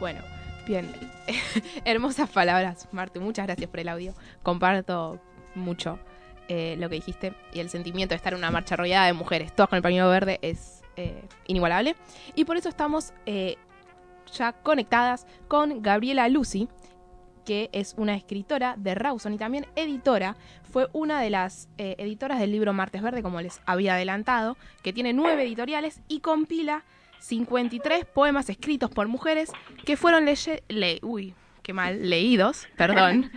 Bueno, bien. Hermosas palabras, Marte. Muchas gracias por el audio. Comparto mucho eh, lo que dijiste y el sentimiento de estar en una marcha rodeada de mujeres, todas con el pañuelo verde, es eh, inigualable. Y por eso estamos eh, ya conectadas con Gabriela Lucy, que es una escritora de Rawson y también editora. Fue una de las editoras del libro Martes Verde, como les había adelantado, que tiene nueve editoriales y compila 53 poemas escritos por mujeres que fueron le uy, qué mal, leídos, perdón,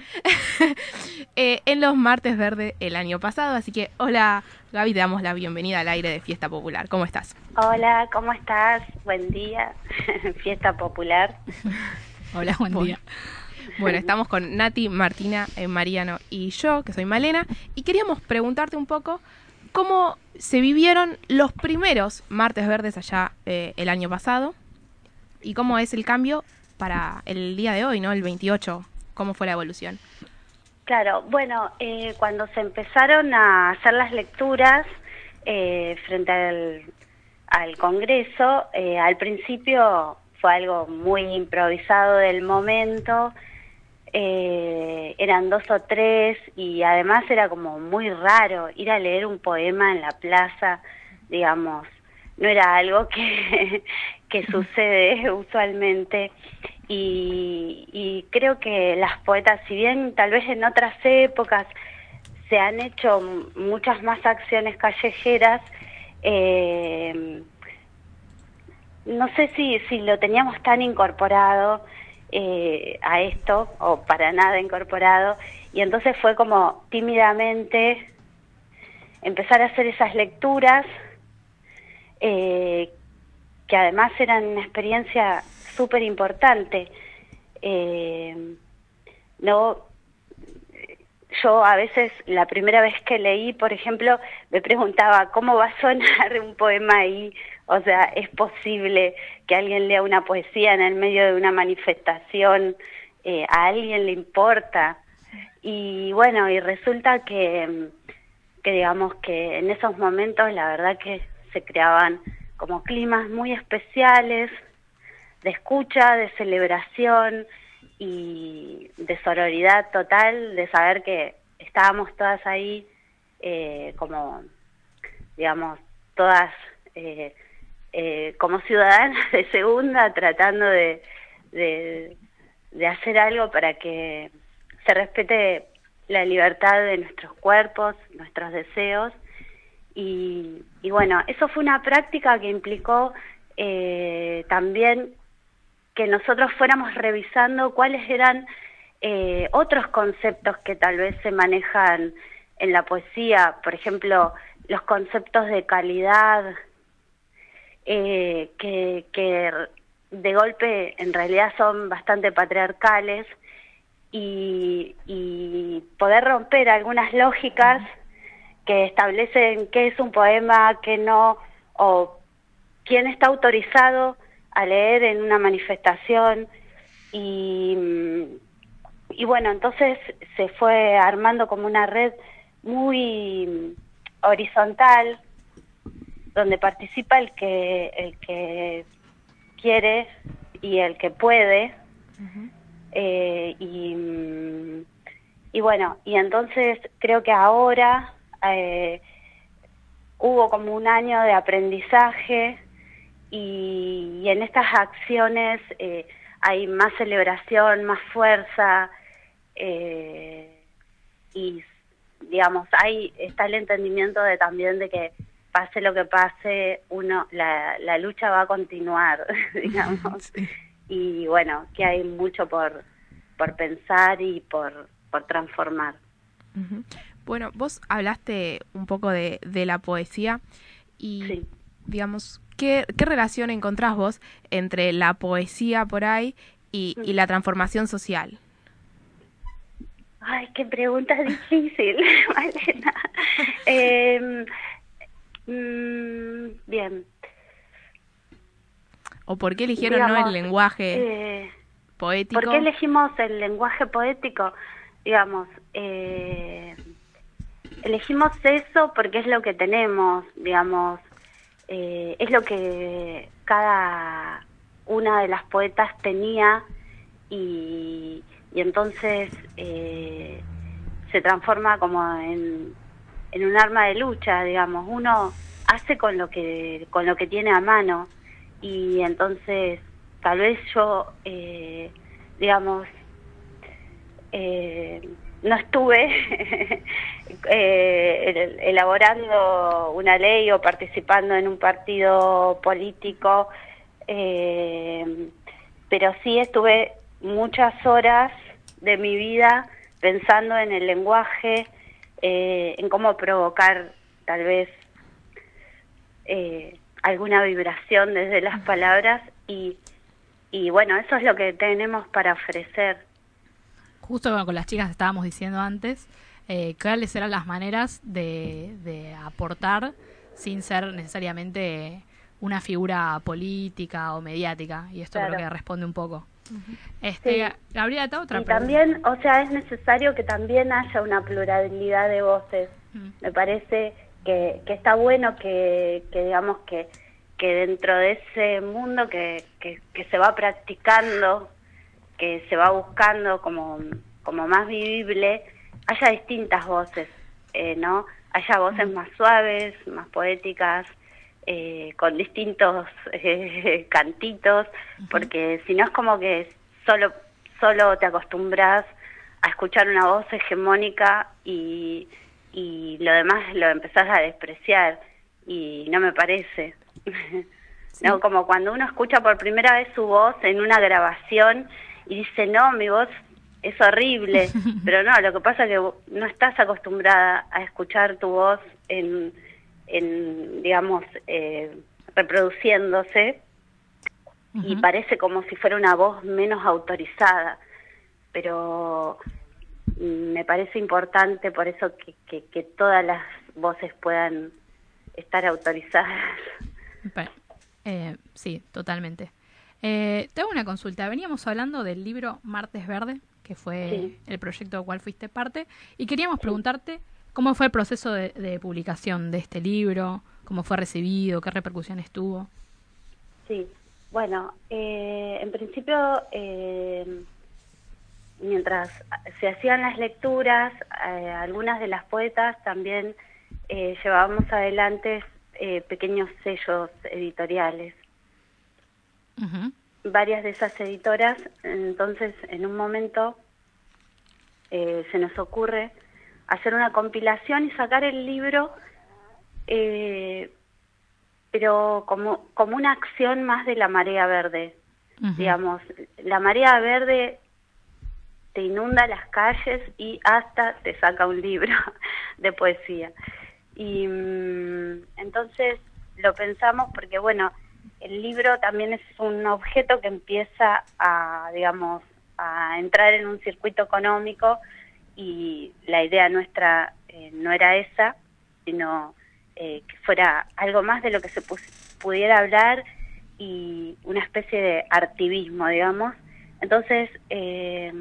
eh, en los martes verde el año pasado. Así que, hola Gaby, te damos la bienvenida al aire de Fiesta Popular. ¿Cómo estás? Hola, ¿cómo estás? Buen día, Fiesta Popular. hola, buen día. Bueno, estamos con Nati, Martina, eh, Mariano y yo, que soy Malena, y queríamos preguntarte un poco cómo se vivieron los primeros martes verdes allá eh, el año pasado y cómo es el cambio para el día de hoy, ¿no? El 28, ¿cómo fue la evolución? Claro, bueno, eh, cuando se empezaron a hacer las lecturas eh, frente al, al Congreso, al principio fue algo muy improvisado del momento, eh, eran dos o tres y además era como muy raro ir a leer un poema en la plaza, digamos, no era algo que, que sucede usualmente y, y creo que las poetas, si bien tal vez en otras épocas se han hecho muchas más acciones callejeras, eh, no sé si, si lo teníamos tan incorporado, eh, a esto, o para nada incorporado, y entonces fue como tímidamente empezar a hacer esas lecturas, eh, que además eran una experiencia súper importante. Eh, no, yo a veces la primera vez que leí, por ejemplo, me preguntaba cómo va a sonar un poema ahí o sea, es posible que alguien lea una poesía en el medio de una manifestación, eh, a alguien le importa. Y bueno, y resulta que, que digamos que en esos momentos la verdad que se creaban como climas muy especiales de escucha, de celebración y de sororidad total, de saber que estábamos todas ahí eh, como, digamos, todas eh, eh, como ciudadana de segunda tratando de, de, hacer algo para que se respete la libertad de nuestros cuerpos, nuestros deseos. Y, bueno, eso fue una práctica que implicó eh, también que nosotros fuéramos revisando cuáles eran eh, otros conceptos que tal vez se manejan en la poesía, por ejemplo, los conceptos de calidad, eh, que, de golpe en realidad son bastante patriarcales y, y poder romper algunas lógicas que establecen qué es un poema, qué no, o quién está autorizado a leer en una manifestación. Y, y bueno, entonces se fue armando como una red muy horizontal donde participa el que, el que quiere y el que puede. Eh, y, y, bueno, y entonces creo que ahora eh, hubo como un año de aprendizaje y, en estas acciones eh, hay más celebración, más fuerza y digamos, hay está el entendimiento de también de que pase lo que pase, uno la, la lucha va a continuar, digamos. Y bueno, que hay mucho por, por pensar y por, por transformar. Bueno, vos hablaste un poco de, de la poesía y, digamos, ¿qué, ¿qué relación encontrás vos entre la poesía por ahí y, y la transformación social? Ay, qué pregunta difícil, Malena. eh, Mm, bien. ¿O por qué eligieron no el lenguaje eh, poético? ¿Por qué elegimos el lenguaje poético? Digamos, eh, elegimos eso porque es lo que tenemos, digamos, eh, es lo que cada una de las poetas tenía y, entonces eh, se transforma como en, en un arma de lucha, digamos. Uno hace con lo que con lo que tiene a mano y entonces tal vez yo, eh, digamos, eh, no estuve eh, elaborando una ley o participando en un partido político, pero sí estuve muchas horas de mi vida pensando en el lenguaje, en cómo provocar tal vez alguna vibración desde las palabras y y bueno, eso es lo que tenemos para ofrecer. Justo con las chicas estábamos diciendo antes, eh, cuáles eran las maneras de, aportar sin ser necesariamente una figura política o mediática, y esto creo que responde un poco. Este, Gabriela, otra y también, o sea, es necesario que también haya una pluralidad de voces. Me parece que, que está bueno que, que digamos que que dentro de ese mundo que, que, se va practicando, que se va buscando como, como más vivible, haya distintas voces, eh, ¿no? Haya voces más suaves, más poéticas, eh, con distintos eh, cantitos, porque si no es como que solo, solo te acostumbras a escuchar una voz hegemónica y, y lo demás lo empezás a despreciar y no me parece. No, como cuando uno escucha por primera vez su voz en una grabación y dice, no, mi voz es horrible, pero no, lo que pasa es que no estás acostumbrada a escuchar tu voz en, en digamos, eh, reproduciéndose y parece como si fuera una voz menos autorizada, pero me parece importante por eso que, que, que todas las voces puedan estar autorizadas. Eh, sí, totalmente. Eh, te hago una consulta. Veníamos hablando del libro Martes Verde, que fue el proyecto del cual fuiste parte, y queríamos preguntarte cómo fue el proceso de, publicación de este libro, cómo fue recibido, qué repercusiones tuvo. Sí, bueno, eh, en principio, mientras se hacían las lecturas, algunas de las poetas también llevábamos adelante eh, pequeños sellos editoriales. Varias de esas editoras, entonces en un momento eh, se nos ocurre hacer una compilación y sacar el libro, eh, pero como, como una acción más de la marea verde. Digamos, la marea verde te inunda las calles y hasta te saca un libro de poesía. Y mm, entonces lo pensamos porque, bueno, el libro también es un objeto que empieza a, digamos, a entrar en un circuito económico y la idea nuestra eh, no era esa, sino eh, que fuera algo más de lo que se pudiera hablar y una especie de artivismo, digamos. Entonces eh,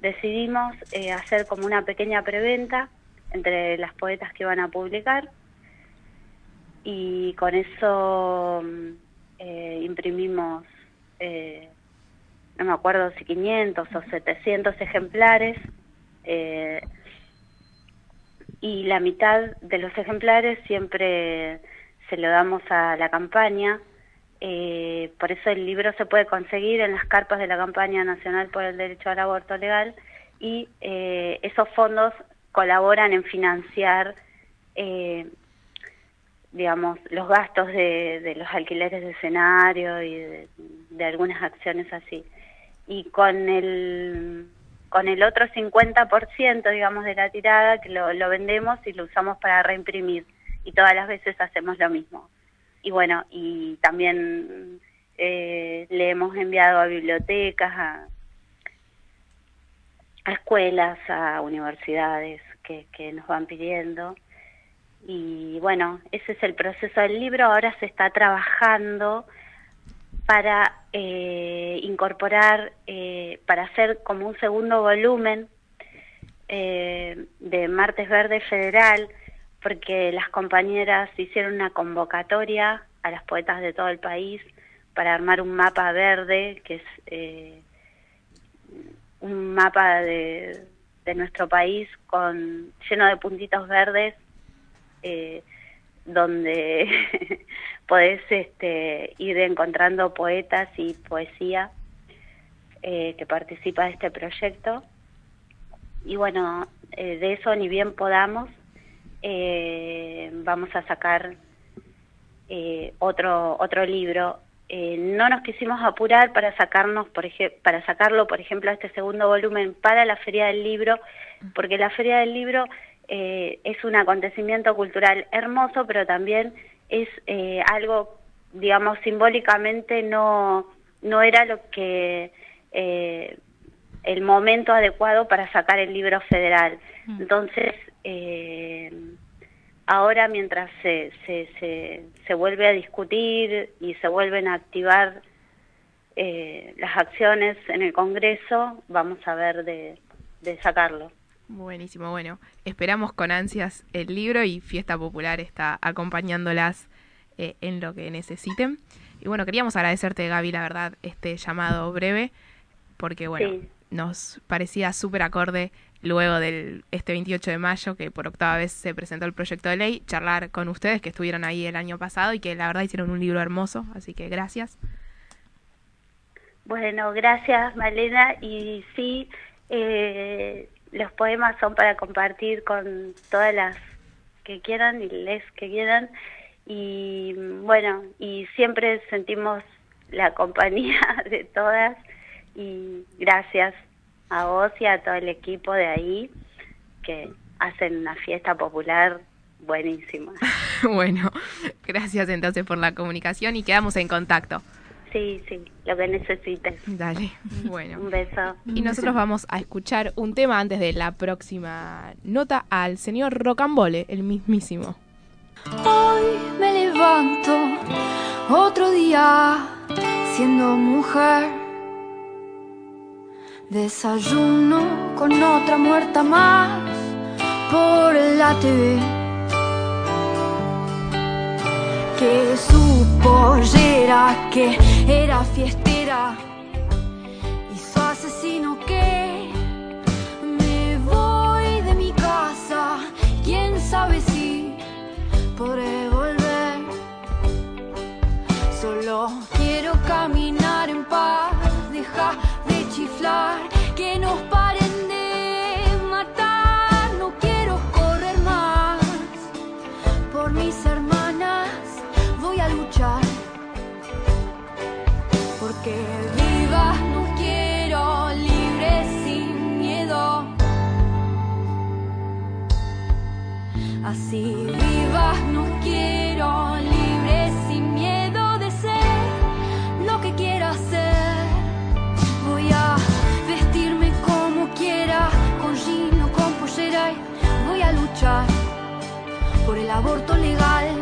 decidimos hacer como una pequeña preventa entre las poetas que iban a publicar y con eso mm, eh, imprimimos, eh, no me acuerdo si 500 o 700 ejemplares eh, y la mitad de los ejemplares siempre se lo damos a la campaña. por eso el libro se puede conseguir en las carpas de la campaña nacional por el derecho al aborto legal y esos fondos colaboran en financiar, eh, digamos, los gastos de, los alquileres de escenario y de, algunas acciones así. Y con el con el otro 50%, digamos, de la tirada, que lo, vendemos y lo usamos para reimprimir. Y todas las veces hacemos lo mismo. Y bueno, y también eh, le hemos enviado a bibliotecas, a, a escuelas, a universidades que, que nos van pidiendo. Y bueno, ese es el proceso del libro. Ahora se está trabajando para eh, incorporar, eh, para hacer como un segundo volumen eh, de Martes Verde Federal, porque las compañeras hicieron una convocatoria a las poetas de todo el país para armar un mapa verde, que es eh, un mapa de, de, nuestro país con lleno de puntitos verdes, eh, donde podés este, ir encontrando poetas y poesía eh, que participa de este proyecto. Y bueno, eh, de eso ni bien podamos, eh, vamos a sacar otro otro libro. no nos quisimos apurar para sacarnos, por para sacarlo, por ejemplo, a este segundo volumen para la Feria del Libro, porque la Feria del Libro es un acontecimiento cultural hermoso, pero también es algo, digamos, simbólicamente no no era lo que eh, el momento adecuado para sacar el libro federal. Mm. Entonces, eh, ahora mientras se, se, se, vuelve a discutir y se vuelven a activar eh, las acciones en el Congreso, vamos a ver de, de sacarlo. Buenísimo, bueno, esperamos con ansias el libro y Fiesta Popular está acompañándolas eh, en lo que necesiten. Y bueno, queríamos agradecerte, Gaby, la verdad, este llamado breve porque bueno, nos parecía súper acorde luego del este 28 de mayo, que por octava vez se presentó el proyecto de ley, charlar con ustedes que estuvieron ahí el año pasado y que la verdad hicieron un libro hermoso, así que gracias. Bueno, gracias Malena y sí, eh, los poemas son para compartir con todas las que quieran y les que quieran y bueno, y siempre sentimos la compañía de todas y gracias a vos y a todo el equipo de ahí que hacen una fiesta popular buenísima. bueno, gracias entonces por la comunicación y quedamos en contacto. Sí, sí, lo que necesites. Dale, bueno. un beso. Y nosotros vamos a escuchar un tema antes de la próxima nota al señor Rocambole, el mismísimo. Hoy me levanto otro día siendo mujer Desayuno con otra muerta más por la TV. Que su pollera, que era fiestera, y asesino que me voy de mi casa. Quién sabe si podré volver. Solo quiero caminar en paz, deja que nos Así vivas no quiero libre sin miedo de ser lo que quiera ser. voy a luchar por el aborto legal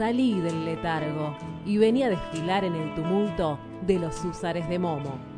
salí del letargo y venía a desfilar en el tumulto de los húsares de Momo.